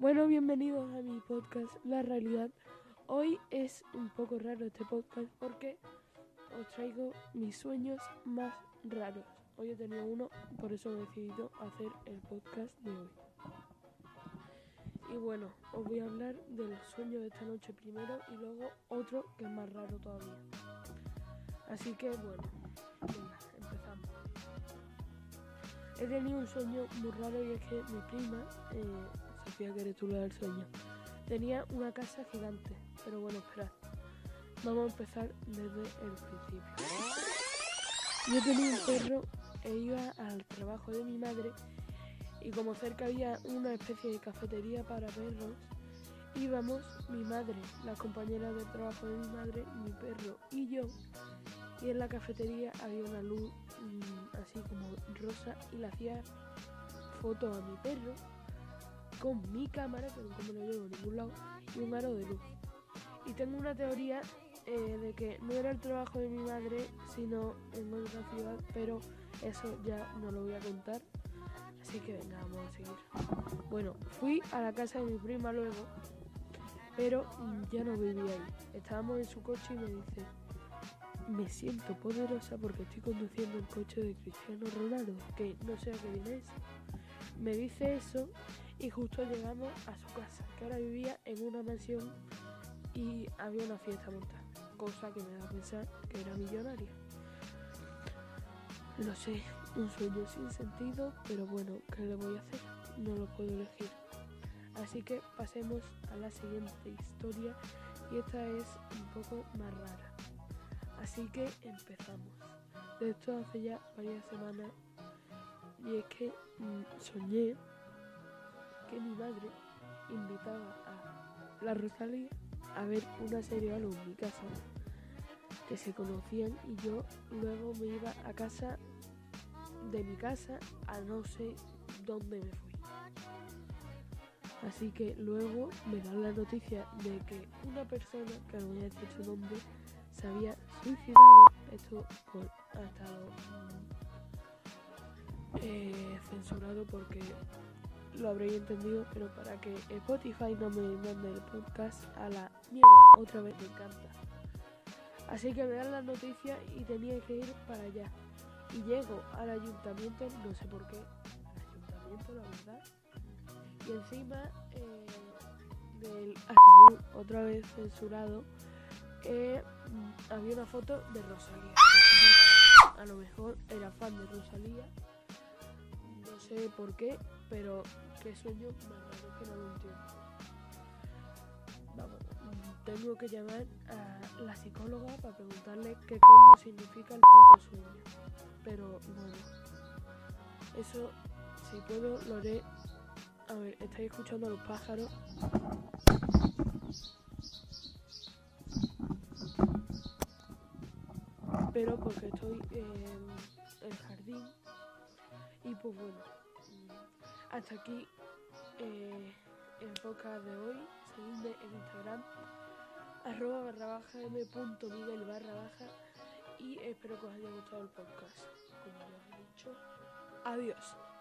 Bueno, bienvenidos a mi podcast La Realidad. Hoy es un poco raro este podcast porque os traigo mis sueños más raros. Hoy he tenido uno, por eso he decidido hacer el podcast de hoy. Y bueno, os voy a hablar de los sueños de esta noche primero y luego otro que es más raro todavía. Así que bueno, venga, empezamos. He tenido un sueño muy raro y es que mi prima, eh, Sofía que eres tú la del sueño, tenía una casa gigante. Pero bueno, esperad. Vamos a empezar desde el principio. Yo tenía un perro e iba al trabajo de mi madre y como cerca había una especie de cafetería para perros, íbamos mi madre, las compañeras de trabajo de mi madre, mi perro y yo. Y en la cafetería había una luz mmm, así como rosa y le hacía foto a mi perro con mi cámara, que nunca me lo llevo a ningún lado, y un aro de luz. Y tengo una teoría eh, de que no era el trabajo de mi madre, sino en otra ciudad, pero eso ya no lo voy a contar. Así que venga, vamos a seguir. Bueno, fui a la casa de mi prima luego, pero ya no vivía ahí. Estábamos en su coche y me dice, me siento poderosa porque estoy conduciendo el coche de Cristiano Ronaldo, que no sé a qué viene eso. Me dice eso y justo llegamos a su casa, que ahora vivía en una mansión y había una fiesta montada, cosa que me da a pensar que era millonaria. Lo sé, un sueño sin sentido, pero bueno, ¿qué le voy a hacer? No lo puedo elegir. Así que pasemos a la siguiente historia y esta es un poco más rara. Así que empezamos. De esto hace ya varias semanas y es que mmm, soñé que mi madre invitaba a la Rosalía a ver una serie algo en mi casa que se conocían y yo luego me iba a casa de mi casa a no sé dónde me fui. Así que luego me dan la noticia de que una persona, que no voy a decir su nombre, se había suicidado. Esto pues, ha estado mm, eh, censurado porque lo habréis entendido, pero para que Spotify no me mande el podcast a la mierda, otra vez me encanta. Así que me dan la noticia y tenía que ir para allá. Y llego al ayuntamiento, no sé por qué, al ayuntamiento, la verdad. Y encima eh, del ataúd, otra vez censurado, eh, había una foto de Rosalía. A lo mejor era fan de Rosalía, sé por qué, pero qué sueño más que no lo entiendo. Vamos, tengo que llamar a la psicóloga para preguntarle qué coño significa el puto sueño. Pero bueno, eso si puedo lo haré. A ver, estáis escuchando a los pájaros. Pero porque estoy en el jardín y pues bueno, hasta aquí eh, el podcast de hoy. Seguidme en Instagram, arroba barra baja m punto miguel barra baja y espero que os haya gustado el podcast. Como ya os he dicho, adiós.